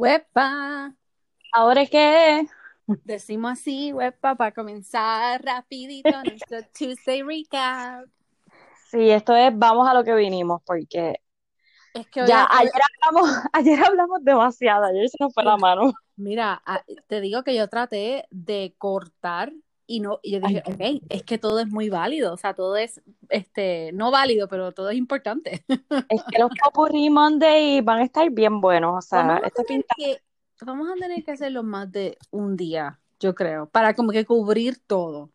Huepa. ¿Ahora qué? Decimos así, huepa, para comenzar rapidito nuestro Tuesday recap. Sí, esto es vamos a lo que vinimos, porque Es que ya ayer hablamos, ayer hablamos demasiado, ayer se nos fue la mano. mira, te digo que yo traté de cortar y no, y yo dije, ok, es que todo es muy válido, o sea, todo es, este, no válido, pero todo es importante. Es que los Popurrí Monday van a estar bien buenos, o sea, Vamos a pinta. que, vamos a tener que hacerlo más de un día, yo creo, para como que cubrir todo.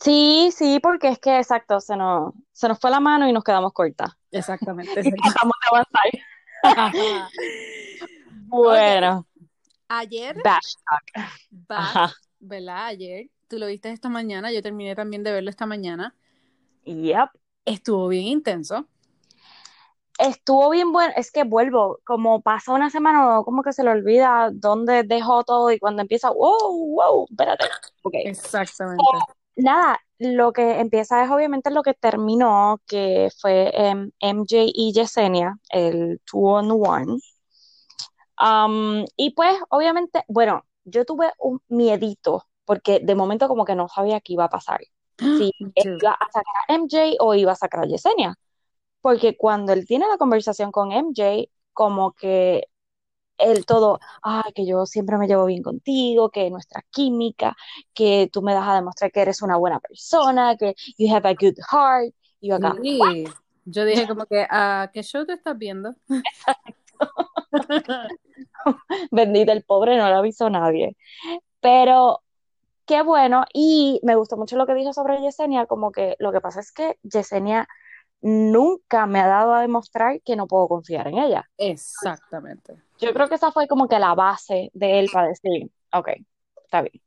Sí, sí, porque es que exacto, se nos, se nos fue la mano y nos quedamos cortas. Exactamente. Y tratamos de avanzar. Bueno, Ayer, Bash Talk. Bash. ¿verdad? Ayer, tú lo viste esta mañana, yo terminé también de verlo esta mañana. Yep. Estuvo bien intenso. Estuvo bien bueno, es que vuelvo, como pasa una semana, como que se le olvida dónde dejó todo y cuando empieza, wow, wow, espérate. Ok. Exactamente. Nada, lo que empieza es obviamente lo que terminó, que fue em, MJ y Yesenia, el two on one. Um, y pues, obviamente, bueno, yo tuve un miedito, porque de momento como que no sabía qué iba a pasar. Si él iba a sacar a MJ o iba a sacar a Yesenia. Porque cuando él tiene la conversación con MJ, como que él todo, ay, que yo siempre me llevo bien contigo, que nuestra química, que tú me das a demostrar que eres una buena persona, que you have a good heart. Y yo acá, Sí. Yo dije como que, ¿a qué show te estás viendo? bendita, el pobre no lo avisó nadie. Pero qué bueno, y me gustó mucho lo que dijo sobre Yesenia, como que lo que pasa es que Yesenia nunca me ha dado a demostrar que no puedo confiar en ella. Exactamente. Yo creo que esa fue como que la base de él para decir, ok, está bien.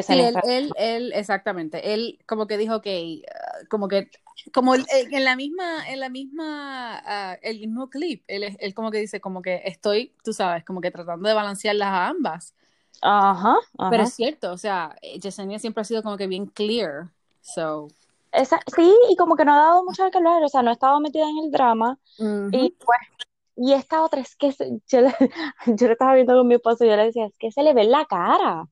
Sí, Yesenia él, está él, él, exactamente. Él como que dijo que, ah, como que, como el- en la misma, en la misma, ah, el mismo clip, él, es- él como que dice, como que estoy, tú sabes, como que tratando de balancearlas a ambas. Ajá, ajá. Pero es cierto, o sea, eh, Yesenia siempre ha sido como que bien clear. So, Esa- sí, y como que no ha dado mucho de qué hablar, o sea, no ha estado metida en el drama. Y pues, y esta otra es que se- yo, le, yo estaba viendo con mi esposo y yo le decía, es que se le ve en la cara,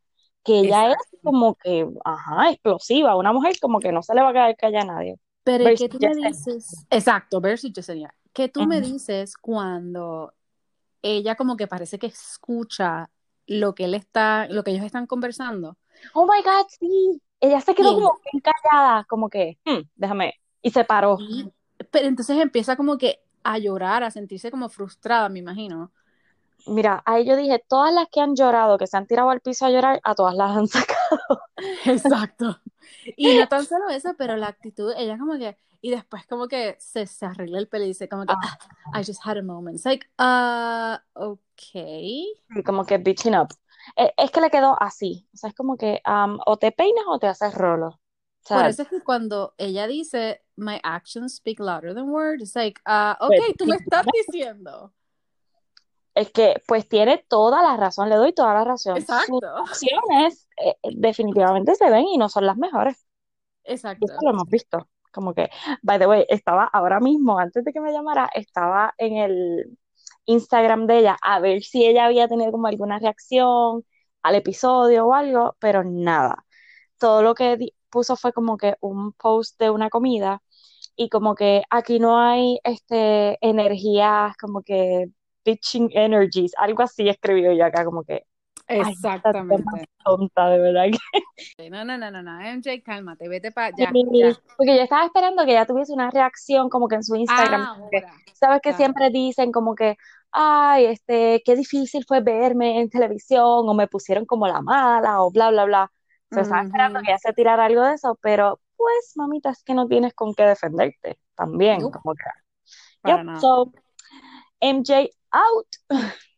que ella es como que, ajá, explosiva, una mujer como que no se le va a quedar callada a nadie. Pero ¿y Versus qué tú me dices? Exacto, versus Yesenia. ¿Qué tú me dices cuando ella como que parece que escucha lo que él está, lo que ellos están conversando? Oh my God, sí. Ella se quedó como bien callada, como que, "Hmm, déjame, y se paró. Y- pero entonces empieza como que a llorar, a sentirse como frustrada, me imagino. Mira, ahí yo dije, todas las que han llorado, que se han tirado al piso a llorar, a todas las han sacado. Exacto. Y no tan solo eso, pero la actitud, ella como que, y después como que se, se arregla el pelo y dice como que, Ah, "Ah, I just had a moment. It's like, uh, okay. sí, como que bitching up. Eh, Es que le quedó así. O sea, es como que um, o te peinas o te haces rolo. O Por eso es que cuando ella dice, my actions speak louder than words, it's like, ah, pues, ok, tú me estás diciendo. Es que pues tiene toda la razón, le doy toda la razón. Sus Exacto, acciones eh, definitivamente se ven y no son las mejores. Exacto. eso lo hemos visto. Como que, by the way, estaba ahora mismo, antes de que me llamara, estaba en el Instagram de ella a ver si ella había tenido como alguna reacción al episodio o algo, pero nada. Todo lo que puso fue como que un post de una comida y como que aquí no hay este energías como que bitching energies, algo así escribió ella acá como que, ay, Exactamente. tonta, de verdad que No, no, no, no, no, MJ, cálmate, vete para allá, porque yo estaba esperando que ella tuviese una reacción como que en su Instagram, porque Ahora, sabes que claro. siempre dicen como que, ay, este, qué difícil fue verme en televisión, o me pusieron como la mala, o bla, bla, bla. So, estaba esperando que ella se tirara algo de eso, pero pues, mamita, es que no tienes con qué defenderte también, como que, yep, so, MJ out.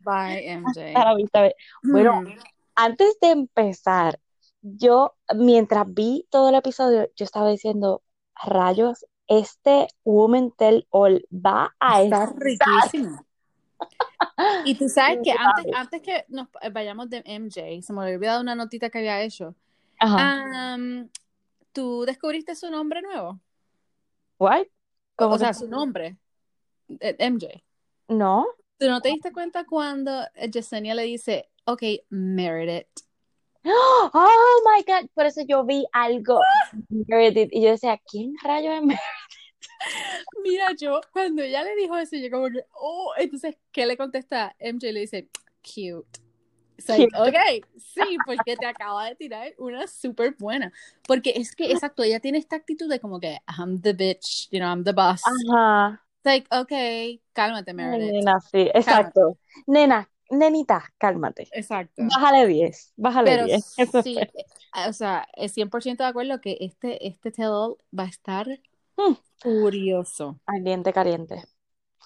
Bye, MJ. A la vista. Bueno, Hmm. antes de empezar, yo, mientras vi todo el episodio, yo estaba diciendo, rayos, este Woman Tell All va a Está estar riquísimo. Y tú sabes que antes, antes que nos vayamos de MJ, se me había olvidado una notita que había hecho. Ajá. ¿tú descubriste su nombre nuevo? ¿What? O, ¿Cómo o sea, su nombre, eh, MJ. No. ¿Tú no te diste cuenta cuando Yesenia le dice, ok, Meredith? Oh my God, por eso yo vi algo Meredith y yo decía, ¿quién rayo es Meredith? Mira, yo, cuando ella le dijo eso, yo como que, oh, entonces, ¿qué le contesta? MJ le dice, cute. So, ok, sí, porque te acaba de tirar una súper buena. Porque es que, exacto, ella tiene esta actitud de como que, I'm the bitch, you know, I'm the boss. Ajá. It's like, ok, cálmate, Meredith. Nena, sí, exacto. Nena, nenita, cálmate. Exacto. Bájale 10, bájale Pero 10. Eso sí, fue. eh, o sea, es 100% de acuerdo que este, este tell va a estar Mm. furioso. Caliente, caliente.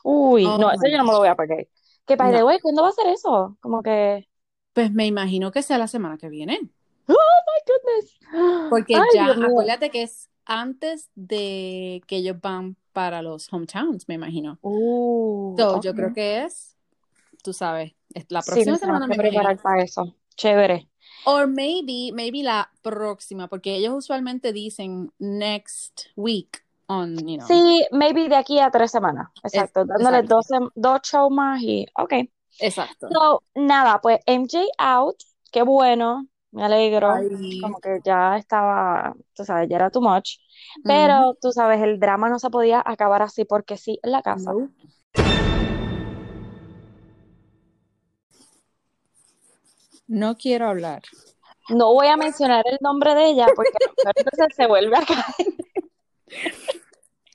Uy, Oh no, eso yo no me lo voy a perder. Que by the way, ¿cuándo va a ser eso? Como que, Pues me imagino que sea la semana que viene. oh my goodness. Porque Ay, ya, acuérdate que es antes de que ellos van para los hometowns, me imagino. Uh, So, yo creo que es, tú sabes, es la próxima semana me preparar para eso. Chévere. Or maybe, maybe la próxima, porque ellos usualmente dicen next week on, you know. Sí, maybe de aquí a tres semanas. Es- Exacto. Dándole exacto. dos, dos shows más y, ok. Exacto. So, nada, pues MJ out. Qué bueno. Me alegro. Ay. Como que ya estaba, tú sabes, ya era too much. Pero, tú sabes, el drama no se podía acabar así porque sí en la casa. No. No quiero hablar. No voy a mencionar el nombre de ella porque entonces se vuelve a caer.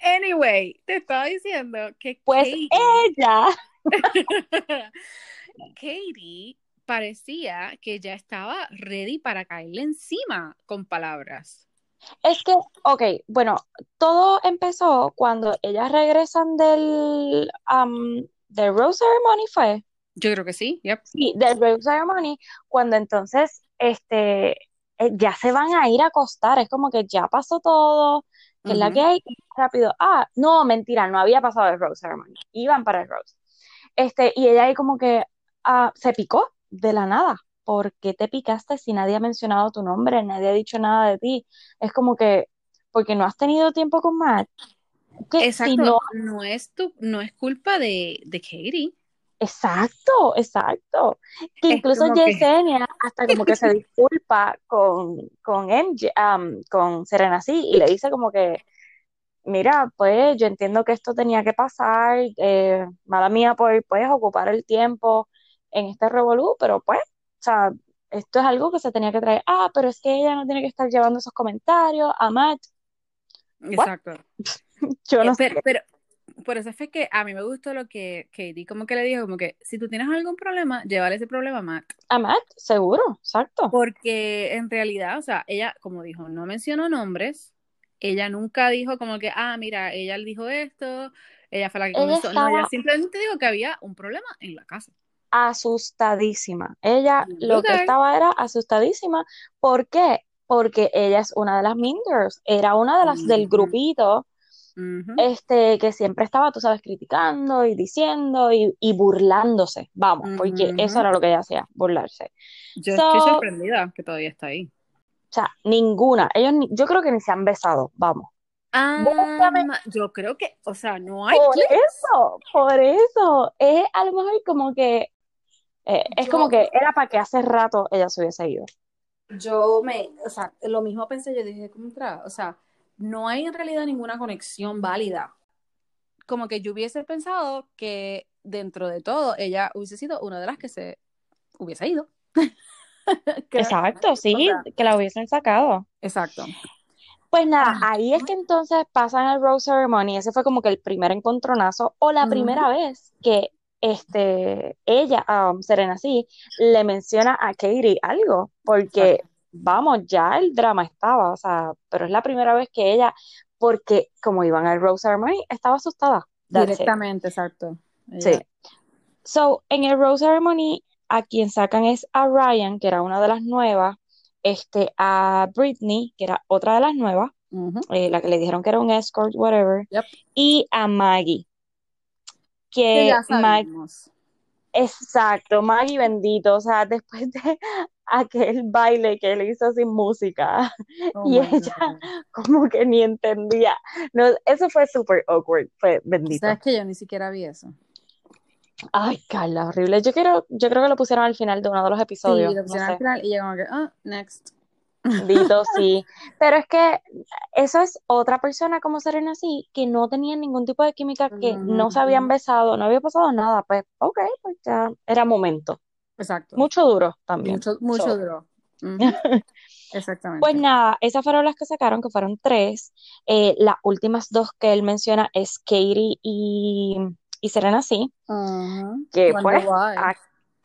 Anyway, te estaba diciendo que Pues Katie, ella, Katie parecía que ya estaba ready para caerle encima con palabras. es que, ok, bueno, todo empezó cuando ellas regresan del, um, del Rose Ceremony, ¿fue? Yo creo que sí, yep. Sí, del Rose Ceremony, cuando entonces, este, eh, ya se van a ir a acostar, es como que ya pasó todo, que es la que hay, rápido, ah, no, mentira, no había pasado el Rose Ceremony, iban para el Rose. Este, y ella ahí como que ah, se picó de la nada. ¿Por qué te picaste si nadie ha mencionado tu nombre, nadie ha dicho nada de ti? Es como que, porque no has tenido tiempo con Matt. Que si Exacto, no, no es tu, no es culpa de, de Katie. exacto, exacto. Que Es incluso que- Yesenia hasta como que se disculpa con, con MJ, um, con Serena sí, y le dice como que, mira, pues yo entiendo que esto tenía que pasar, eh, mala mía por pues ocupar el tiempo en este revolú, pero pues, o sea, esto es algo que se tenía que traer. Ah, pero es que ella no tiene que estar llevando esos comentarios a Matt. Exacto. Yo no Eh, sé. pero, pero por eso fue que a mí me gustó lo que Katie como que le dijo, como que si tú tienes algún problema, llévale ese problema a Matt. A Matt, seguro, exacto. Porque en realidad, o sea, ella, como dijo, no mencionó nombres. Ella nunca dijo como que, ah, mira, ella le dijo esto, ella fue la que Ella comenzó. No, ella simplemente dijo que había un problema en la casa. Asustadísima. Ella lo que estaba era asustadísima. ¿Por qué? Porque ella es una de las Mean Girls, era una de las del Ujú. grupito, este, que siempre estaba, tú sabes, criticando y diciendo y, y burlándose, vamos, porque eso era lo que ella hacía, burlarse. Yo So- estoy sorprendida que todavía está ahí. O sea, ninguna, ellos, ni- yo creo que ni se han besado, vamos. Ah, yo creo que, o sea, no hay Por eso, por eso, es a lo mejor como que, eh, es como que era para que hace rato ella se hubiese ido. Yo me, o sea, lo mismo pensé, yo dije, contra, o sea, no hay en realidad ninguna conexión válida. Como que yo hubiese pensado que dentro de todo ella hubiese sido una de las que se hubiese ido. Exacto, sí, o sea, que la hubiesen sacado. exacto. Pues nada, Ah. ahí es que entonces pasan el Rose Ceremony, ese fue como que el primer encontronazo, o la primera vez que este, ella, um, Serena sí, le menciona a Katie algo, porque vamos, ya el drama estaba, o sea, pero es la primera vez que ella, porque como iban al Rose Ceremony, estaba asustada. That's it. Directamente, exacto. Sí. So, en el Rose Ceremony, a quien sacan es a Ryan, que era una de las nuevas, este, a Britney, que era otra de las nuevas, eh, la que le dijeron que era un escort, whatever, Yep. y a Maggie, Que exacto, Maggie bendito, o sea, después de aquel baile que él hizo sin música, Oh y ella God. como que ni entendía, no, eso fue súper awkward, fue bendito. ¿Sabes que yo ni siquiera vi eso? Ay, Carla, horrible. Yo quiero, yo creo que lo pusieron al final de uno de los Sí, episodios. lo No pusieron al sé. final y yo como que, ah, next. Dito, sí. Pero es que eso es otra persona como Serena así, que no tenía ningún tipo de química, que no se habían besado, no había pasado nada. Pues, ok, pues ya era momento. Exacto. Mucho duro también. Mucho, mucho So, duro. Pues Exactamente. nada, esas fueron las que sacaron, que fueron tres. Eh, las últimas dos que él menciona es Katie y, y Serena sí, que Wonder pues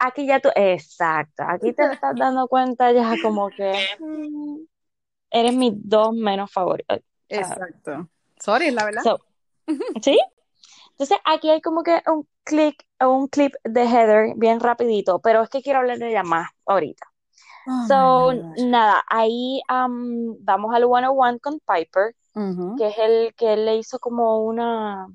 aquí ya tú, exacto, aquí te estás dando cuenta ya como que mm, eres mis dos menos favoritos. Exacto. Sorry, la verdad. So, ¿sí? Entonces aquí hay como que un clip, un clip de Heather bien rapidito, pero es que quiero hablar de ella más ahorita. Oh So, nada, ahí um, vamos al 101 con Piper, que es el que él le hizo como una...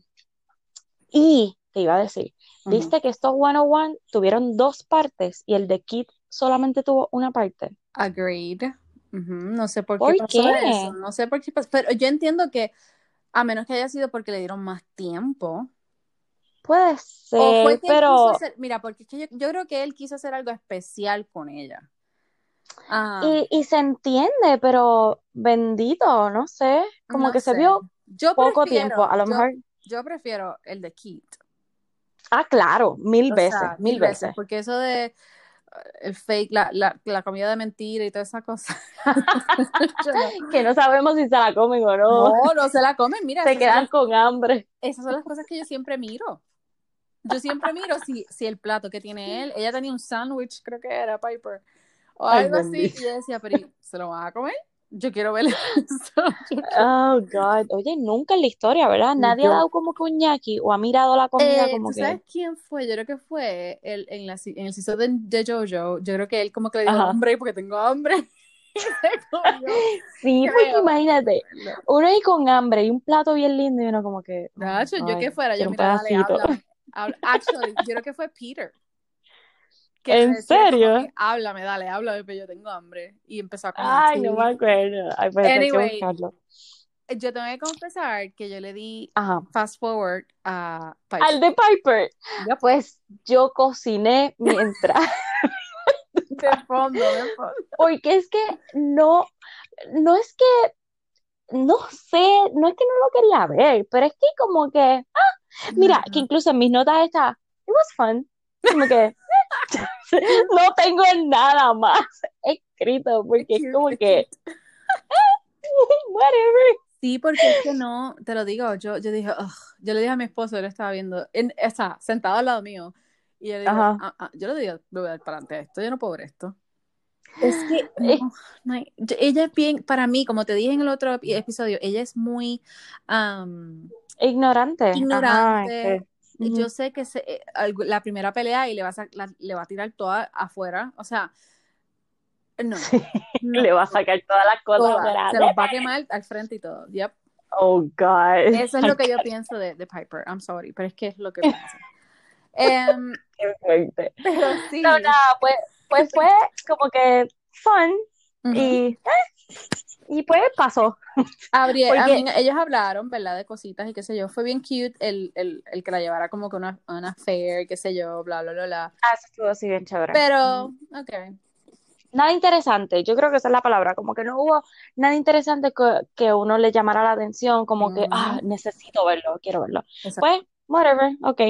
Y, te iba a decir, Ujú. viste que estos 101 tuvieron dos partes y el de Kit solamente tuvo una parte. Agreed. No sé por qué ¿Por pasó qué? eso. No sé por qué pasó. Pero yo entiendo que, a menos que haya sido porque le dieron más tiempo. Puede O fue ser, que pero... hacer. Mira, porque es que yo, yo creo que él quiso hacer algo especial con ella. Ah, Y, y se entiende, pero bendito, no sé, como no que se vio Yo poco prefiero, tiempo, a lo yo, mejor... yo prefiero el de Kit. Ah, claro, mil O veces, sea, mil veces, veces. porque eso de eh, el fake, la, la, la comida de mentira y toda esa cosa. Que no sabemos si se la comen o no. No, no se la comen. Mira, Se quedan las, con hambre. esas son las cosas que yo siempre miro. Yo siempre miro si, si el plato que tiene él, ella tenía un sándwich, creo que era Piper, o Ay, algo así, y yo decía, pero ¿y ¿se lo van a comer? Yo quiero ver eso. Oh, God. Oye, nunca en la historia, ¿verdad? Nadie ha dado como que un ñaki o ha mirado la comida Eh, como ¿tú que... sabes quién fue? Yo creo que fue el, en, la, en el episodio de, de Jojo. Yo creo que él como que le dijo hambre porque tengo hambre. Sí, porque imagínate, uno ahí con hambre y un plato bien lindo y uno como que... Nacho, yo que fuera, yo quiero un mira, dale, pedacito. háblame. Habla- Actually, yo creo que fue Peter. Que ¿En serio? que, háblame, dale, háblame, pero yo tengo hambre. Y empezó a comer. Ay, no me acuerdo. Ay, pues que Anyway. Yo tengo que confesar que yo le di Ajá. fast forward a Al Piper. de Piper. Yep. Pues yo cociné mientras... De fondo, de fondo. Porque es que no, no es que, no sé, no es que no lo quería ver, pero es que como que, ah, mira, que incluso en mis notas está, it was fun, como que no tengo nada más escrito, porque es como que, whatever. Sí, porque es que no, te lo digo, yo, yo dije, "Ugh". yo le dije a mi esposo, él estaba viendo, en, sea, sentado al lado mío, y dije, Ajá. "Ah, ah", yo le digo, voy a dar para adelante esto, yo no puedo ver esto. Es que, no, no ella es bien, para mí, como te dije en el otro epi- episodio, ella es muy, am, Ignorante. Ignorante. Yo sé que se- eh, la primera pelea y le va a, la- le va a tirar toda afuera, o sea, no, Sí, no, le va a sacar todas las cosas toda, afuera. se los va a quemar al frente y todo, yep. Oh, God. Eso es lo que yo pienso de, de Piper. I'm sorry, pero es que es lo que pienso. Qué fuerte. pero sí. No, nada, pues, pues fue como que fun y, eh, y pues pasó. Abri- porque- a mí- ellos hablaron, ¿verdad? De cositas y qué sé yo. Fue bien cute el, el, el que la llevara como que una, una fair, qué sé yo, bla, bla, bla, bla. Ah, eso estuvo así bien chévere. Pero, ok. Nada interesante, yo creo que esa es la palabra, como que no hubo nada interesante que, que uno le llamara la atención, como que, Ujú. ah, necesito verlo, quiero verlo. Exacto. Pues, whatever, ok.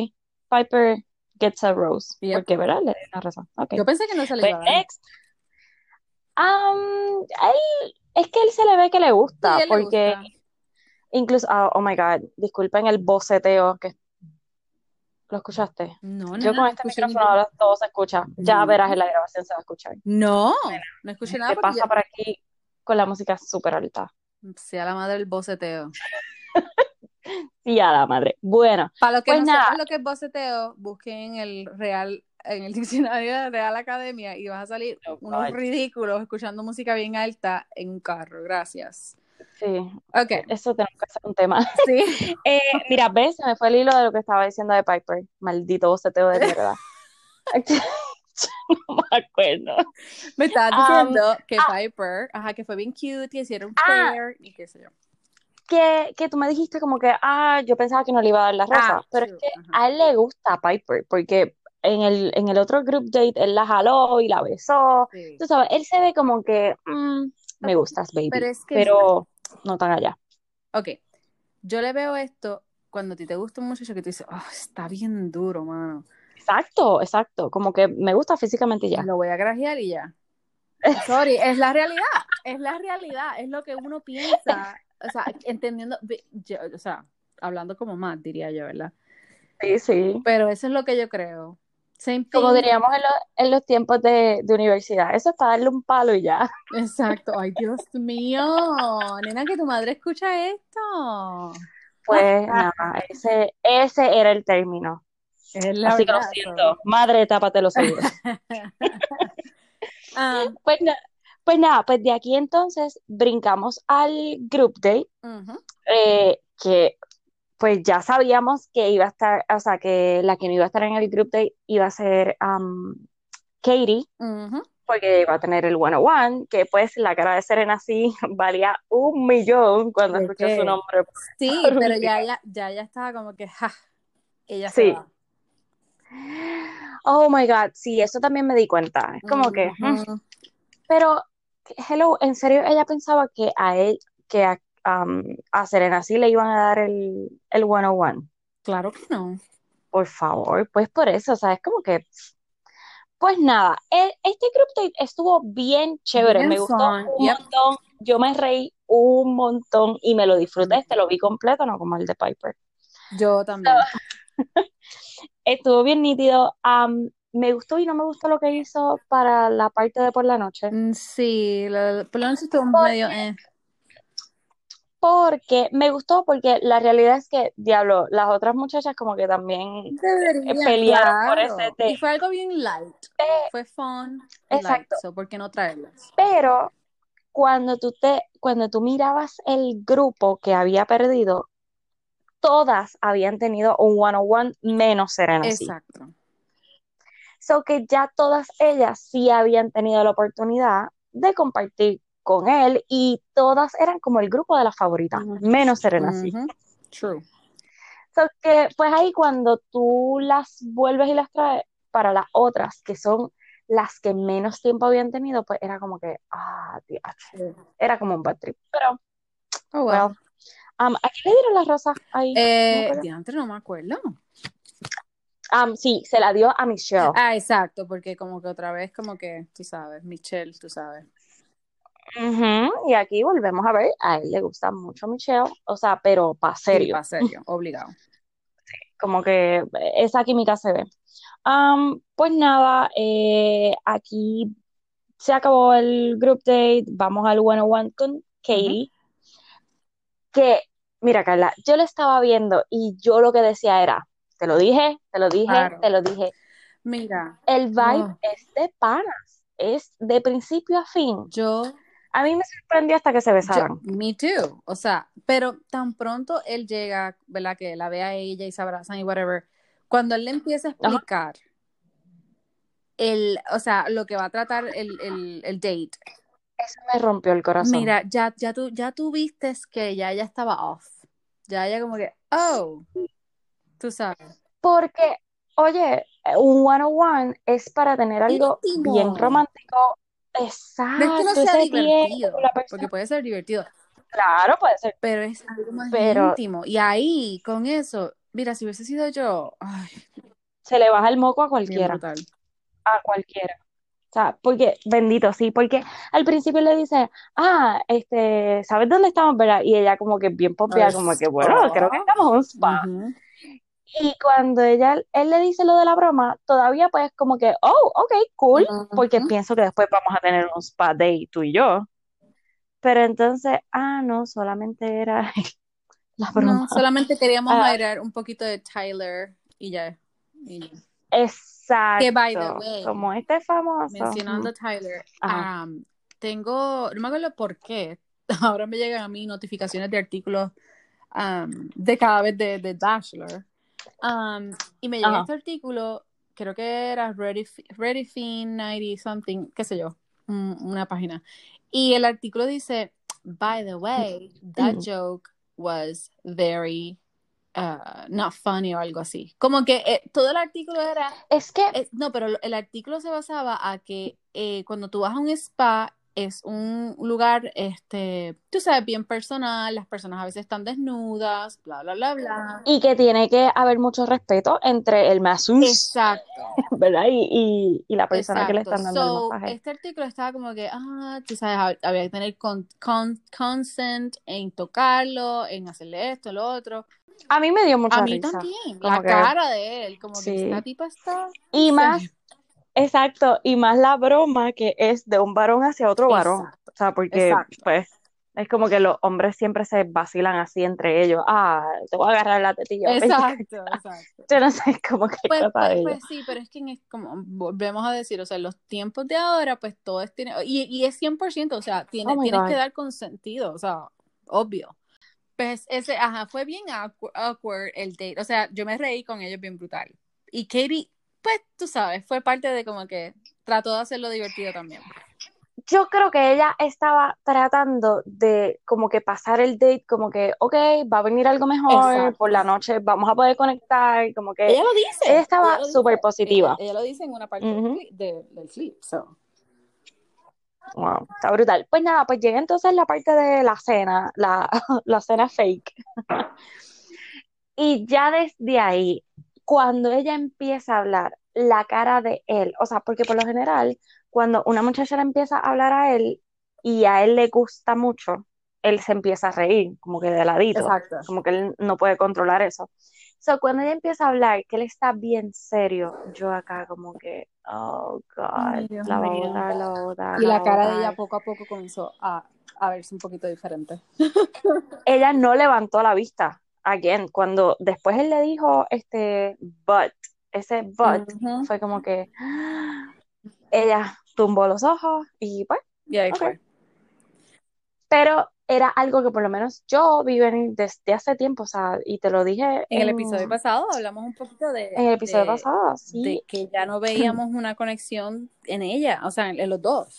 Piper gets a rose, Yep. porque, ¿verdad? Le di la razón. Ok. Yo pensé que no se le Pues iba a dar. next. Um, es que él se le ve que le gusta, le porque gusta. incluso, ah, oh my God, disculpen el boceteo que lo escuchaste. No, Yo nena, con no este micrófono ahora todo se escucha. Ya No. verás en la grabación se va a escuchar. No, no escuché nada ¿Qué porque pasa yo- por aquí con la música súper alta? sea la madre del boceteo. Sí, a la madre. Bueno, Para los que Pues no nada. sepan lo que es boceteo, busquen el real, en el diccionario de Real Academia y vas a salir Oh, unos God. ridículos escuchando música bien alta en un carro. Gracias. sí, Ok, eso tenemos que hacer un tema. sí. Eh, mira, ves, se me fue el hilo de lo que estaba diciendo de Piper. Maldito boceteo de mierda. no me acuerdo. Me estabas Um, diciendo que Piper, ajá, que fue bien cute, que hicieron Ah. fair y qué sé yo. que, que tú me dijiste como que, ah, yo pensaba que no le iba a dar la rosa, Ah, pero es que ajá. a él le gusta Piper, porque en el, en el otro group date él la jaló y la besó. Sí. Tú sabes, él se ve como que, mm, me gustas, baby, Pero es que, pero no tan allá. ok, yo le veo esto cuando a ti te gusta un muchacho que tú dices, oh, está bien duro, mano. Exacto, exacto, como que me gusta físicamente y ya. Lo voy a grajear y ya. Sorry, es la realidad, es la realidad, es lo que uno piensa, o sea, entendiendo, yo- o sea, hablando como más, diría yo, ¿verdad? Sí, sí. Pero eso es lo que yo creo. Como diríamos en, lo- en los tiempos de, de universidad, eso es para darle un palo y ya. Exacto. Ay, Dios mío. Nena, que tu madre escucha esto. Pues nada, ese, ese era el término. Es la Así que lo siento, madre, tápate los oídos. Um, Pues, pues nada, pues de aquí entonces brincamos al group ujú, eh, que pues ya sabíamos que iba a estar, o sea, que la que no iba a estar en el group date iba a ser um, Katie, porque iba a tener el one-on-one, que pues la cara de Serena sí valía un millón cuando ¿De escuchó qué? su nombre. Sí, pero ya, ya, ya, ya estaba como que, ja, ella Sí. se va. Oh my God, sí, eso también me di cuenta. Es como que, pero, hello, en serio, ella pensaba que a él, que a, um, a Serena sí le iban a dar el, el one-on-one. Claro que no. Por favor, pues por eso, o sea, es como que, pues nada, e- este group date estuvo bien chévere, Bien me gustó un yep. montón, yo me reí un montón y me lo disfruté, este lo vi completo, no como el de Piper. Yo también. Estuvo bien nítido, me gustó y no me gustó lo que hizo para la parte de por la noche, Mm, Sí, lo- por lo menos estuvo medio, eh. Porque me gustó porque la realidad es que, diablo, las otras muchachas como que también Deberían, pelearon por ese Y date. fue algo bien light. Fue fun y light. Exacto. So, ¿por qué no traerlas? Pero cuando tú te, cuando tú mirabas el grupo que había perdido, todas habían tenido un one-on-one menos Serena. Exacto. So que ya todas ellas sí habían tenido la oportunidad de compartir con él y todas eran como el grupo de las favoritas, menos Serena sí. Ujú. True. So que pues ahí cuando tú las vuelves y las traes para las otras que son las que menos tiempo habían tenido, pues era como que, ah, diache. era como un bad trip. Pero, Oh, well. well, um, ¿a quién le dieron las rosas ahí? Eh, diantre, no me acuerdo. Um, sí, se la dio a Michelle. Ah, exacto, porque como que otra vez, como que, tú sabes, Michelle, tú sabes. Ujú, Y aquí volvemos a ver, a él le gusta mucho Michelle, o sea, pero para Sí, serio, para serio, obligado. como que esa química se ve. Um, pues nada, eh, aquí se acabó el group date, vamos al one-on-one con Katie, que, mira Carla, yo lo estaba viendo y yo lo que decía era, te lo dije, te lo dije, Claro. te lo dije, Mira, el vibe Oh. es de panas, es de principio a fin. yo, A mí me sorprendió hasta que se yo, besaran. me too, o sea, pero tan pronto él llega, ¿verdad? Que la ve a ella y se abrazan y whatever, cuando él le empieza a explicar el, o sea, lo que va a tratar el, el, el date, Eso me rompió el corazón. mira, ya, ya tú, ya tú vistes que ya ella estaba off, ya ella como que, oh, tú sabes. Porque, oye, un one-on-one es para tener algo Íntimo. bien romántico. No es que no Exacto, sea divertido, porque puede ser divertido, Claro, puede ser. pero es algo más Pero- íntimo. Y ahí, con eso, mira, si hubiese sido yo, ay, Se le baja el moco a cualquiera. A cualquiera. O sea, porque, bendito, sí, porque al principio le dice, ah, este, ¿sabes dónde estamos, verdad? Y ella como que bien pompeada, Al como que, bueno, creo que estamos en un spa. Y cuando ella, él le dice lo de la broma, todavía pues como que, oh, ok, cool, porque pienso que después vamos a tener un spa day tú y yo. Pero entonces, ah, no, solamente era la broma. No, solamente queríamos Ah. bailar un poquito de Tyler y ya. y ya. Exacto. Que, by the way, Como este famoso. Mencionando a Tyler, um, tengo, no me acuerdo por qué, ahora me llegan a mí notificaciones de artículos um, de cada vez de, de Bachelor. Um, y me llega Ajá. este artículo, creo que era Ready, Ready Fin 90 something, qué sé yo, un- una página. Y el artículo dice, by the way, that Mm. joke was very uh, not funny o algo así. Como que eh, todo el artículo era... Es que... eh, no, pero el artículo se basaba a que eh, cuando tú vas a un spa es un lugar, este, tú sabes, bien personal, las personas a veces están desnudas, bla, bla, bla, bla. Y que tiene que haber mucho respeto entre el masseuse, Exacto. ¿verdad? Y, y, y la persona que le Exacto. están dando So, el masaje. este artículo estaba como que, ah, tú sabes, hab- había que tener con, con- consent en tocarlo, en hacerle esto, lo otro. A mí me dio mucha A mí risa. también, como la que- cara de él, como que Sí. esta tipa está... Y más, exacto, y más la broma que es de un varón hacia otro varón. Exacto. O sea, porque Exacto. pues es como que los hombres siempre se vacilan así entre ellos. Ah, te voy a agarrar la tetilla. Exacto, exacto. Yo no sé cómo que Pues, pues, pues sí, pero es que en como volvemos a decir, o sea, los tiempos de ahora, pues todo es tiene, y, y es 100%, o sea, tiene, Oh tienes God. que dar consentido, o sea, obvio. Pues ese, ajá, fue bien awkward, awkward el date, o sea, yo me reí con ellos bien brutal. Y Katie, pues tú sabes, fue parte de como que trató de hacerlo divertido también. Yo creo que ella estaba tratando de como que pasar el date, como que, ok, va a venir algo mejor, Exacto. por la noche vamos a poder conectar, como que Ella lo dice. ella estaba súper positiva. Ella, ella lo dice en una parte del, del clip, so. Wow, está brutal. Pues nada, pues llega entonces la parte de la cena, la, la cena fake. Y ya desde ahí, cuando ella empieza a hablar, la cara de él, o sea, porque por lo general, cuando una muchacha le empieza a hablar a él y a él le gusta mucho, él se empieza a reír, como que de ladito, Exacto. como que él no puede controlar eso. So, cuando ella empieza a hablar, que él está bien serio, yo acá como que, oh God, Dios la mío. botar, la Y la cara de ella poco a poco comenzó a, a verse un poquito diferente. ella no levantó la vista. Again, cuando después él le dijo este but, ese but fue como que ella tumbó los ojos y pues, pero era algo que por lo menos yo vi venir desde hace tiempo, o sea, y te lo dije En el episodio pasado hablamos un poquito de, en el episodio de- pasado, de sí, que ya no veíamos una conexión en ella, o sea, en, en los dos.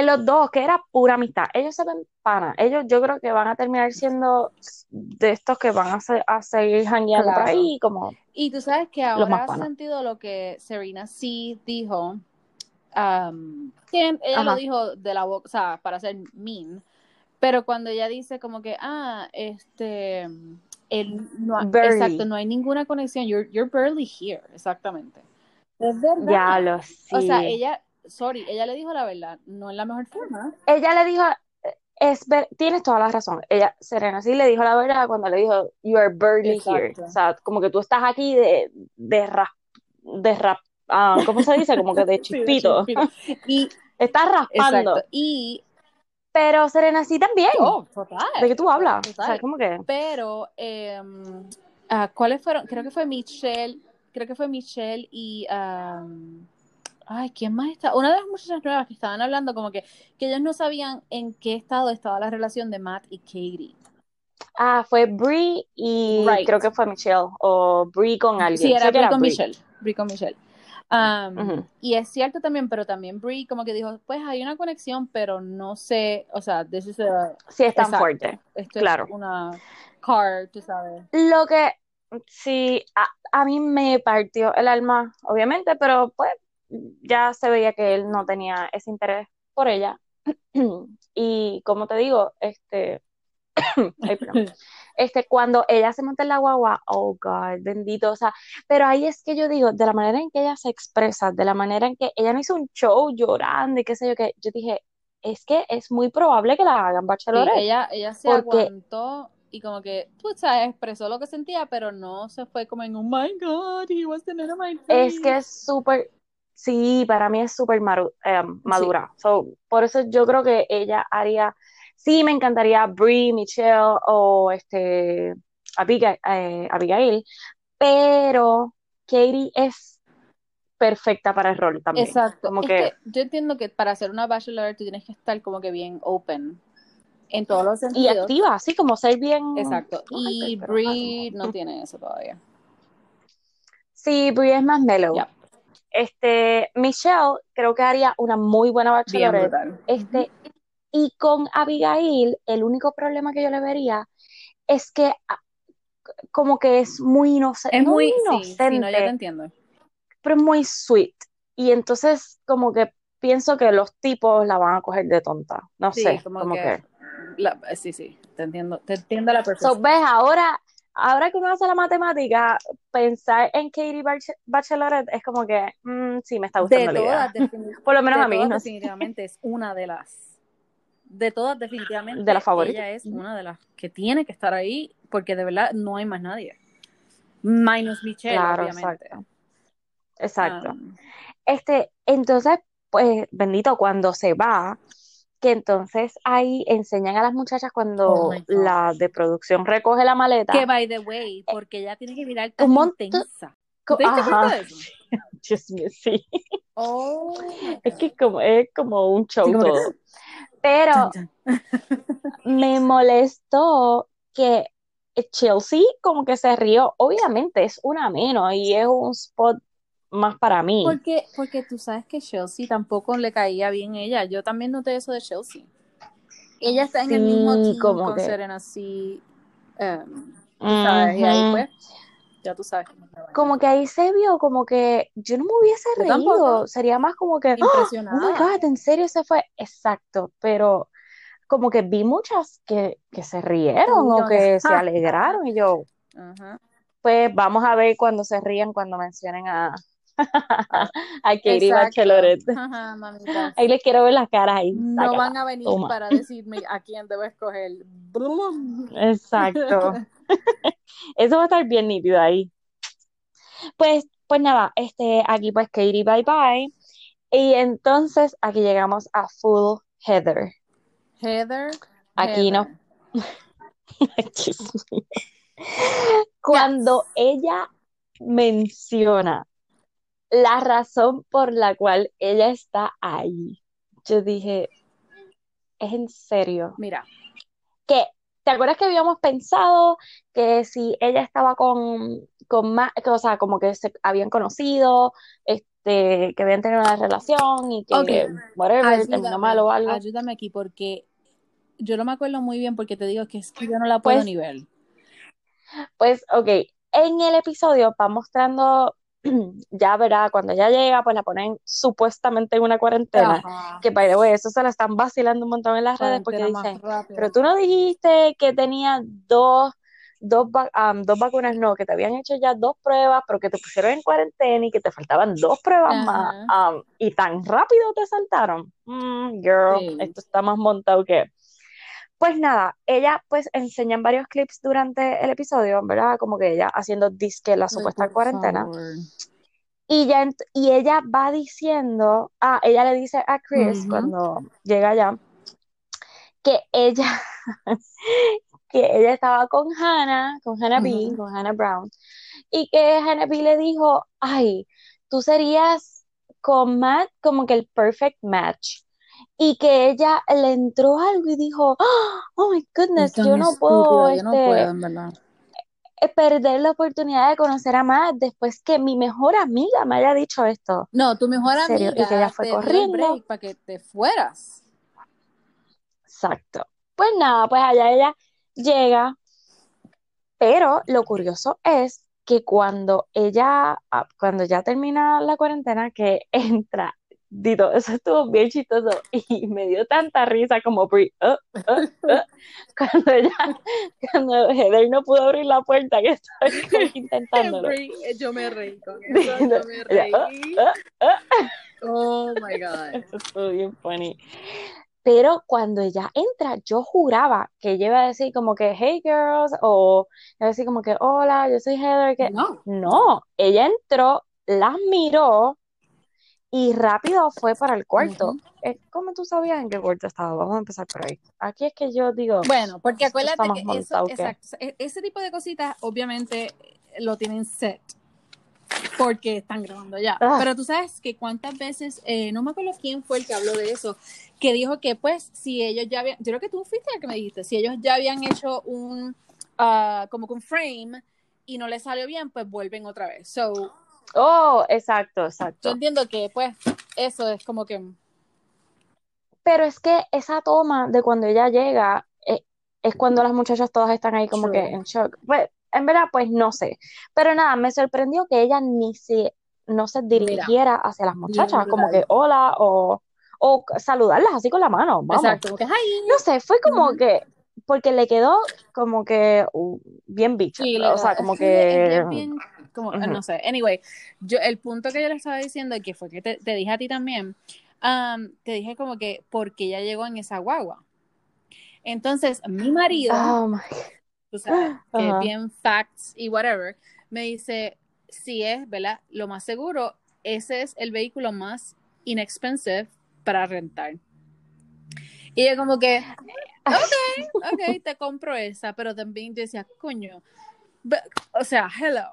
En los dos, que era pura amistad, ellos se ven pana, ellos yo creo que van a terminar siendo de estos que van a, se- a seguir jangueando por Claro. ahí, como, Y tú sabes que ahora panas. sentido lo que Serena sí dijo, um, que ella lo dijo de la boca, o sea, para ser mean, pero cuando ella dice como que, ah, este, el, no, ha- exacto, no hay ninguna conexión, you're, you're barely here, exactamente. Es verdad. ya lo O sea, ella, sorry, ella le dijo la verdad, no en la mejor forma. ella le dijo, es ver- tienes toda la razón. Ella, Serena, sí le dijo la verdad cuando le dijo, you are barely here. Exacto. O sea, como que tú estás aquí de, de rap, de rap, ah, ¿cómo se dice? Como que de Sí, de chispito. Y, Estás raspando. exacto, y, Pero Serena sí también. oh, total. ¿De qué tú hablas? O sea, como que, Pero, eh, ¿cuáles fueron? Creo que fue Michelle, creo que fue Michelle y, um, ay, ¿quién más está? Una de las muchachas nuevas que estaban hablando como que, que ellos no sabían en qué estado estaba la relación de Matt y Katie. ah, fue Brie y Right. creo que fue Michelle o Brie con alguien. Sí, era Brie con Brie. Michelle. Brie con Michelle. Um. Y es cierto también, pero también Brie como que dijo, pues hay una conexión, pero no sé, o sea, this is a- Sí, es tan exacto, fuerte. Esto Claro. es una car, tú sabes. Lo que sí, a, a mí me partió el alma, obviamente, pero pues ya se veía que él no tenía ese interés por ella. Y como te digo, este, ay. Este, cuando ella se monta en la guagua, oh God, bendito, o sea, pero ahí es que yo digo, de la manera en que ella se expresa, de la manera en que ella no hizo un show llorando y qué sé yo, que yo dije, es que es muy probable que la hagan Sí, bachelorette. ella, ella se Porque- aguantó y como que, sabes, expresó lo que sentía, pero no se fue como en, oh my God, he was the man of my Es dreams". que es súper, sí, para mí es súper eh, madura. So, por eso yo creo que ella haría, sí, me encantaría Brie, Michelle o este Abigail, eh, Abigail, pero Katie es perfecta para el rol también. Exacto. Como Es que, que yo entiendo que para hacer una bachelorette tú tienes que estar como que bien open en todos los y sentidos. activa, así como ser bien. Exacto. Y Brie no tiene eso todavía. Sí, Brie es más mellow. Este, Michelle creo que haría una muy buena bachelorette. Este, y con Abigail, el único problema que yo le vería es que ah, como que es muy inocente, Es muy, inocente, sí, no, yo te entiendo. pero es muy sweet. Y entonces como que pienso que los tipos la van a coger de tonta. No Sí, sé, como como que, que. la- sí, sí, te entiendo, te entiendo la So, perfección. ves, ahora, ahora que uno hace la matemática, pensar en Katie Bach- Bachelorette es como que, mm, sí, me está De gustando la idea. todas, defini- Por lo menos de a mí, todas no sé. definitivamente es una de las, de todas definitivamente, De las favoritas. ella es una de las que tiene que estar ahí, porque de verdad no hay más nadie. Minus Michelle, Claro, obviamente. exacto. Exacto. Um, Este, entonces, pues, bendito, cuando se va, que entonces ahí enseñan a las muchachas Oh cuando God. la de producción recoge la maleta. que by the way, porque ella tiene que mirar tan Un montón- intensa. ¿Te diste cuenta Ajá. de eso? Dios mío, sí. Oh, Es que como, es como un show Sí, como que- todo. Pero Chan, chan. me molestó que Chelsea como que se rió. Obviamente es una menos y es un spot más para mí. Porque, porque tú sabes que Chelsea tampoco le caía bien ella. Yo también noté eso de Chelsea. Ella está en el mismo team como con que- Serena, sí. um, sabes, y ahí pues, ya tú sabes cómo. Como que ahí se vio como que yo no me hubiese Yo reído. tampoco. Sería más como que, ¡Ah! oh my Impresionada. God, ¿en serio se fue? Exacto, pero como que vi muchas que, que se rieron o que, se alegraron y yo, pues vamos a ver cuando se rían cuando mencionen a, a Katie Exacto. Bachelorette. Ajá, mamita. Ahí les quiero ver las caras ahí. No van a venir toma. para decirme a quién debo escoger. Exacto. Eso va a estar bien nítido ahí. Pues, pues nada, este, aquí pues Katie bye bye. Y entonces aquí llegamos a Full Heather. Heather. Aquí no. Heather. Mío. Cuando ella menciona la razón por la cual ella está ahí, yo dije, es en serio. Mira, que, ¿te acuerdas que habíamos pensado que si ella estaba con, con más, o sea, como que se habían conocido, este, que habían tenido una relación y que Ok. whatever, terminó mal o ayúdame, algo? ayúdame aquí porque yo no me acuerdo muy bien porque te digo que es que yo no la puedo Pues- ni ver. Pues, ok, en el episodio va mostrando, ya verá, cuando ella llega, pues la ponen supuestamente en una cuarentena, Ajá. que by the way, eso se la están vacilando un montón en las redes porque dicen, pero tú no dijiste que tenía dos, dos, am, dos vacunas, no, que te habían hecho ya dos pruebas, pero que te pusieron en cuarentena y que te faltaban dos pruebas Ajá. más, am, y tan rápido te saltaron. Mm, girl, Sí. esto está más montado que... Pues nada, ella pues enseñan varios clips durante el episodio, ¿verdad? Como que ella haciendo disque la supuesta cuarentena. favor. Y, ya, y ella va diciendo, ah, ella le dice a Chris cuando llega allá que ella, que ella estaba con Hannah, con Hannah B, con Hannah Brown, y que Hannah B le dijo, ay, tú serías con Matt como que el perfect match. Y que ella le entró algo y dijo, oh my goodness, Es yo no puedo, yo no este, puedo, en verdad. eh, perder la oportunidad de conocer a Matt después que mi mejor amiga me haya dicho esto. No, tu mejor serio, y que ella amiga fue corriendo. para que te fueras. Exacto. Pues nada, pues allá ella llega, pero lo curioso es que cuando ella, ah, cuando ya termina la cuarentena, que entra, Dito, eso estuvo bien chistoso y me dio tanta risa como Brie, "Uh, uh, uh", cuando ella, cuando Heather no pudo abrir la puerta, que estaba intentándolo. Brie, eh, yo me reí con eso, Dito, yo me ella, reí. Oh my God. Eso estuvo bien funny. Pero cuando ella entra, yo juraba que ella iba a decir como que, hey girls, o iba a decir como que, hola, yo soy Heather, que No. no, ella entró, las miró y rápido fue para el cuarto. Eh, ¿Cómo tú sabías en qué cuarto estaba? Vamos a empezar por ahí. Aquí es que yo digo, Bueno, porque acuérdate que eso, exacto, e- ese tipo de cositas obviamente lo tienen set porque están grabando ya. Ah. Pero tú sabes que cuántas veces, eh, no me acuerdo quién fue el que habló de eso, que dijo que pues si ellos ya habían, yo creo que tú fuiste el que me dijiste, si ellos ya habían hecho un, ah, como un frame y no les salió bien, pues vuelven otra vez. So, Oh, exacto, yo exacto. entiendo que pues eso es como que, Pero es que esa toma de cuando ella llega, eh, es cuando las muchachas todas están ahí como que en shock. Pues, en verdad, pues no sé. Pero nada, me sorprendió que ella ni se, no se Mira, dirigiera hacia las muchachas, como que hola o, o saludarlas así con la mano, vamos. Exacto, como que. No sé, fue como que, porque le quedó como que uh, bien bicha, Sí, o sea, como que bien, como, ujú. no sé. Anyway, yo, el punto que yo le estaba diciendo y que fue que te, te dije a ti también, um, te dije como que porque ella llegó en esa guagua. Entonces, mi marido, Oh my, tú sabes, que es ajá. bien facts y whatever, me dice, si es, ¿verdad? Lo más seguro, ese es el vehículo más inexpensive para rentar. Y yo como que, ok, ok, te compro esa, pero también yo decía, coño, o sea, hello.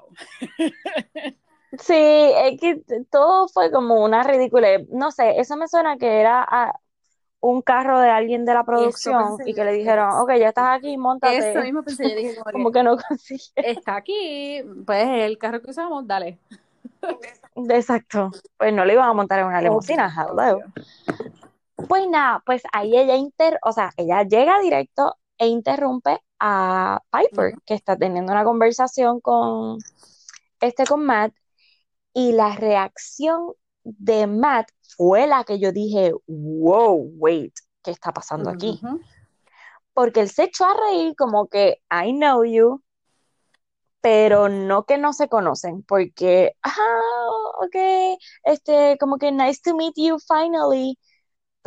Sí, es que todo fue como una ridícula. No sé, eso me suena que era ah, un carro de alguien de la Eso producción y que le dijeron, ok, ya estás aquí, eso montate. mismo pensé, yo dije como Como que que no consigue. está aquí, pues el carro que usamos, dale. Exacto. Pues no le iban a montar en una limusina, Obvio, hello. Pues nada, pues ahí ella inter, o sea, ella llega directo e interrumpe a Piper, que está teniendo una conversación con este con Matt, y la reacción de Matt fue la que yo dije, wow, wait, ¿qué está pasando aquí? Porque él se echó a reír como que I know you, pero no que no se conocen, porque, ah, ok, este, como que nice to meet you finally,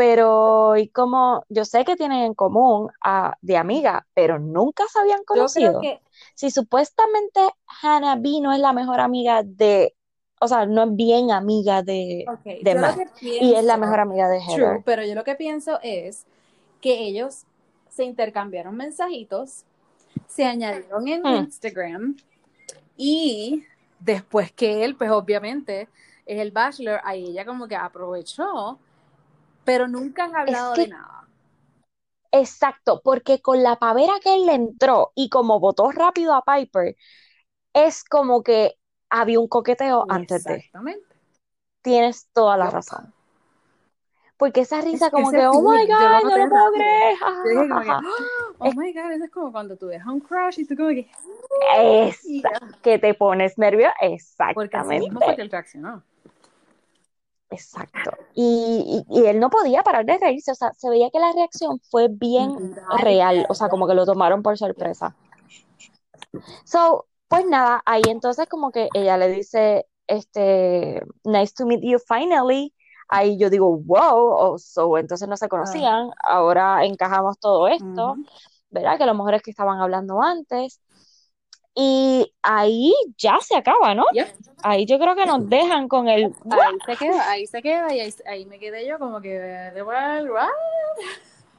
pero y como yo sé que tienen en común de amiga, pero nunca se habían Yo creo conocido. que, Si supuestamente Hannah B no es la mejor amiga de, o sea, no es bien amiga de, ok, de Matt, y es la mejor amiga de true, Heather. pero yo lo que pienso es que ellos se intercambiaron mensajitos, se añadieron en Hmm. Instagram y después que él, pues obviamente es el bachelor, ahí ella como que aprovechó, pero nunca han Es hablado de nada. exacto, porque con la pavera que él le entró y como votó rápido a Piper, es como que había un coqueteo antes de. Exactamente. Tienes toda la razón. Porque esa Es, risa como que, oh my God, no lo puedo creer. Oh my God, eso es como cuando tú dejas un crush y tú como que, esa, que te pones nervioso. Porque así mismo fue que Exactamente. él reaccionó. Exacto. Y, y, y él no podía parar de reírse. O sea, se veía que la reacción fue bien real. O sea, como que lo tomaron por sorpresa. So, pues nada, ahí entonces como que ella le dice, este, nice to meet you finally. Ahí yo digo, wow, oh, so, entonces no se Ah, conocían, ahora encajamos todo esto. ¿verdad? Que a lo mejor es que estaban hablando antes. Y ahí ya se acaba, ¿no? Ahí yo creo que nos dejan con el, Ahí se queda, ahí se queda y ahí, ahí me quedé yo como que, de well, what?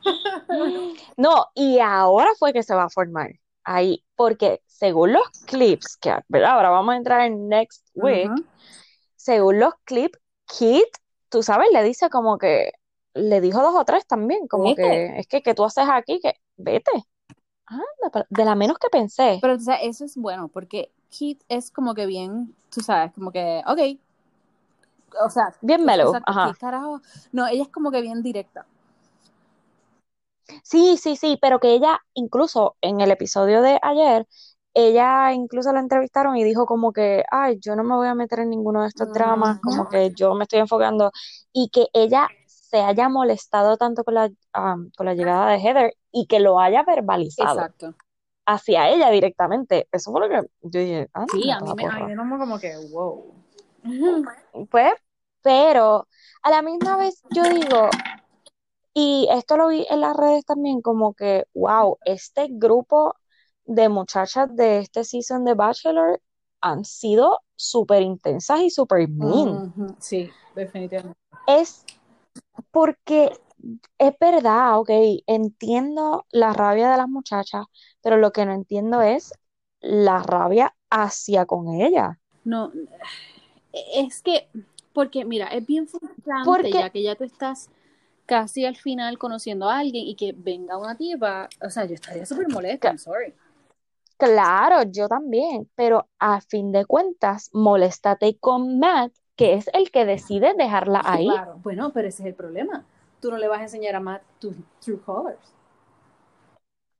no, y ahora fue que se va a formar. Ahí, porque según los clips, que ¿verdad? ahora vamos a entrar en next week, según los clips, Kit, tú sabes, le dice como que, le dijo dos o tres también, como que, es que, que tú haces aquí, que vete. Anda, de la menos que pensé. Pero o sea, eso es bueno porque Kit es como que bien, tú sabes, como que, ok, o sea, Bien es- mellow, exacto, ajá. ¿qué carajo? No, ella es como que bien directa. Sí, sí, sí, pero que ella, incluso en el episodio de ayer, ella incluso la entrevistaron y dijo como que, ay, yo no me voy a meter en ninguno de estos dramas, como que yo me estoy enfocando, y que ella se haya molestado tanto con la, um, con la llegada de Heather y que lo haya verbalizado Exacto. hacia ella directamente. Eso fue lo que yo dije, Sí, anda a mí me, a mí me como que, wow. Pues, pero a la misma vez yo digo, y esto lo vi en las redes también, como que, wow, este grupo de muchachas de este season de Bachelor han sido súper intensas y súper mean. Sí, definitivamente. Es porque es verdad, ok, entiendo la rabia de las muchachas, pero lo que no entiendo es la rabia hacia con ella. No, es que, porque mira, es bien frustrante Porque, ya que ya tú estás casi al final conociendo a alguien y que venga una tipa, o sea, yo estaría súper molesta, I'm sorry. claro, yo también, pero a fin de cuentas, moléstate con Matt, que es el que decide dejarla ahí. Claro, bueno, pero ese es el problema. Tú no le vas a enseñar a Matt tus true colors.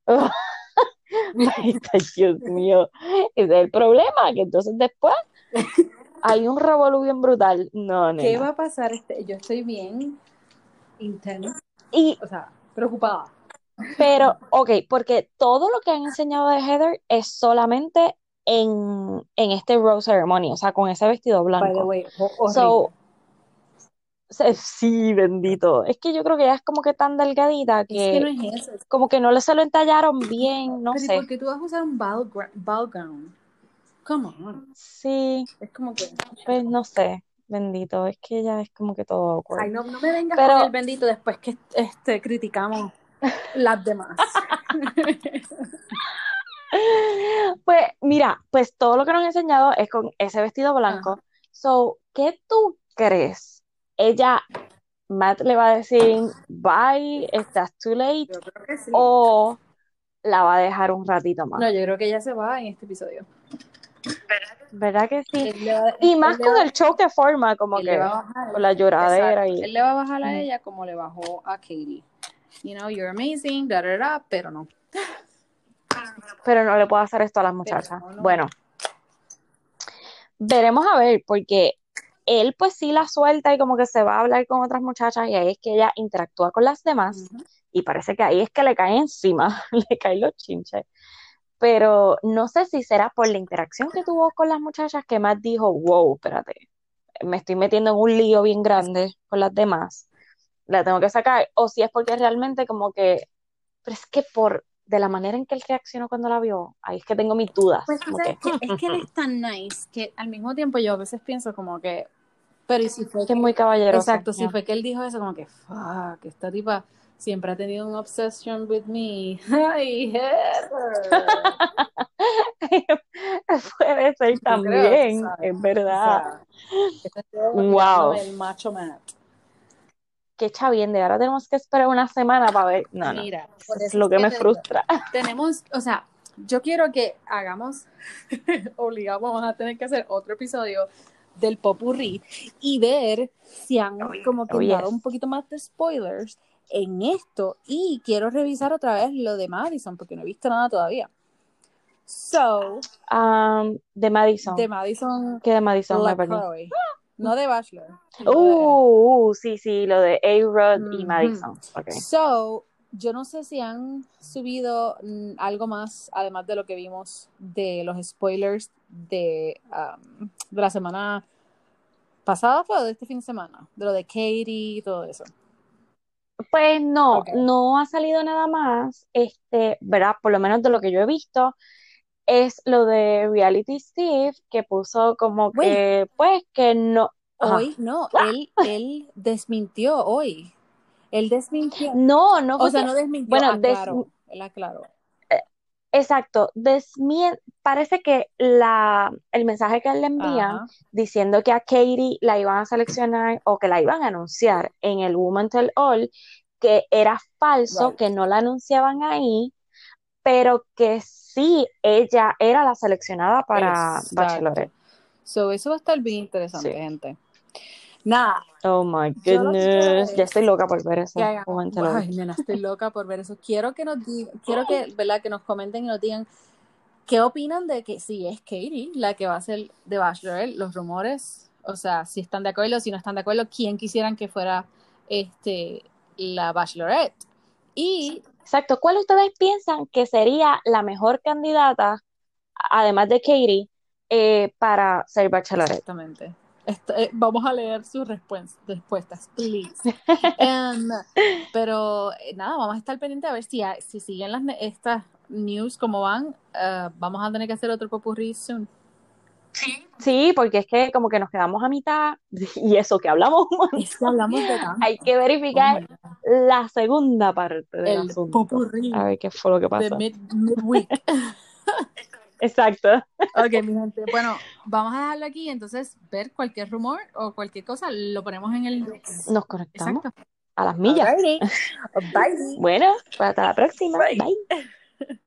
Ay, Dios mío, ese es el problema, que entonces después hay un revolú bien brutal. No, ¿Qué va a pasar? Este, yo estoy bien intensa, Y, o sea, preocupada. pero, ok, porque todo lo que han enseñado de Heather es solamente en, en este rose ceremony, o sea, con ese vestido By the blanco. way, So, sí, bendito. Es que yo creo que ella es como que tan delgadita Es que no que es eso. es- como que no le se lo entallaron bien, no Pero ¿y sé. por qué tú vas a usar un ball, ball gown? Come on. Sí, Es como que... pues no sé, bendito. Es que ella es como que todo awkward. Ay, no, no me vengas Pero- con el bendito después que este, criticamos las demás. Pues mira, pues todo lo que nos han enseñado es con ese vestido blanco. So, ¿qué tú crees? Ella, Matt le va a decir, bye, estás too late, Yo creo que sí. o la va a dejar un ratito más. No, yo creo que ella se va en este episodio. ¿Verdad que sí? Va- Y más con va- el show que forma, como que bajar. con la lloradera Exacto. y... Él le va a bajar a ella como le bajó a Katie. You know, you're amazing, da, da, da, pero no. Pero no le puedo hacer esto a las muchachas. no, no. Bueno, veremos a ver, porque él pues sí la suelta y como que se va a hablar con otras muchachas y ahí es que ella interactúa con las demás y parece que ahí es que le cae encima, le caen los chinches. Pero no sé si será por la interacción que tuvo con las muchachas que más dijo, wow, espérate, me estoy metiendo en un lío bien grande con las demás, la tengo que sacar, o si es porque realmente como que, pero es que por, de la manera en que él reaccionó cuando la vio, ahí es que tengo mis dudas, Pues que, que es que él es tan nice que al mismo tiempo yo a veces pienso como que, pero ¿y si fue que es muy caballeroso. Exacto, si fue que él dijo eso, como que, fuck, esta tipa siempre ha tenido un obsession with me. Ay. Puede ser también, es O verdad. sea, este es Wow. el macho Matt. Qué chaviende, ahora tenemos que esperar una semana para ver. No, no, Mira, eso por es eso lo es que que me digo, frustra. tenemos, o sea, yo quiero que hagamos, obligado, vamos a tener que hacer otro episodio del popurrí y ver si han como que Oh, dado yes. un poquito más de spoilers en esto y quiero revisar otra vez lo de Madison porque no he visto nada todavía. So, Um, de Madison. de Madison ¿Qué de Madison no de Bachelor. Uh, uh, sí, sí, lo de A-Rod y. Madison. Ok. So, yo no sé si han subido mm, algo más, además de lo que vimos de los spoilers de, um, de la semana pasada, fue o de este fin de semana, de lo de Katie y todo eso. Pues no, no ha salido nada más, este, ¿verdad? Por lo menos de lo que yo he visto, es lo de Reality Steve, que puso como Wait. que, pues, que no. Ajá. Hoy, no, él, él desmintió hoy. Él desmintió. No, no O sea, no desmintió, bueno, des-. Él aclaró. Exacto, desmien- parece que la, el mensaje que él le envían Ajá. diciendo que a Katie la iban a seleccionar o que la iban a anunciar en el Woman Tell All, que era falso, Right. que no la anunciaban ahí, pero que sí ella era la seleccionada para Exacto. Bachelorette. So, eso va a estar bien interesante, Sí. gente. Nada, Oh my goodness, es ya estoy loca por ver Woman Tell All. Ay, nena, estoy loca por ver eso. Quiero que nos digan, quiero que, ¿verdad? Que nos comenten y nos digan qué opinan de que si es Katie la que va a ser de Bachelorette, los rumores, o sea, si están de acuerdo, si no están de acuerdo, quién quisieran que fuera este la Bachelorette. Y Exacto, ¿cuál ustedes piensan que sería la mejor candidata, además de Katie, eh, para ser Bachelorette? exactamente. Esto- eh, vamos a leer sus respues- respuestas, please. Em, pero eh, nada, vamos a estar pendientes a ver si, si siguen las, estas news como van. eh, vamos a tener que hacer otro popurrí soon. Sí, porque es que como que nos quedamos a mitad y eso que hablamos, Es que hablamos de tanto. hay que Oh verificar God. la segunda parte del El asunto. popurrí A ver qué fue lo que de pasó. mid, midweek. Exacto. Ok, mi gente. Bueno, vamos a dejarlo aquí. Entonces, ver cualquier rumor o cualquier cosa, lo ponemos en el. Nos conectamos Exacto. a las millas. Alrighty. Bye. Bueno, pues hasta la próxima. Bye. Bye.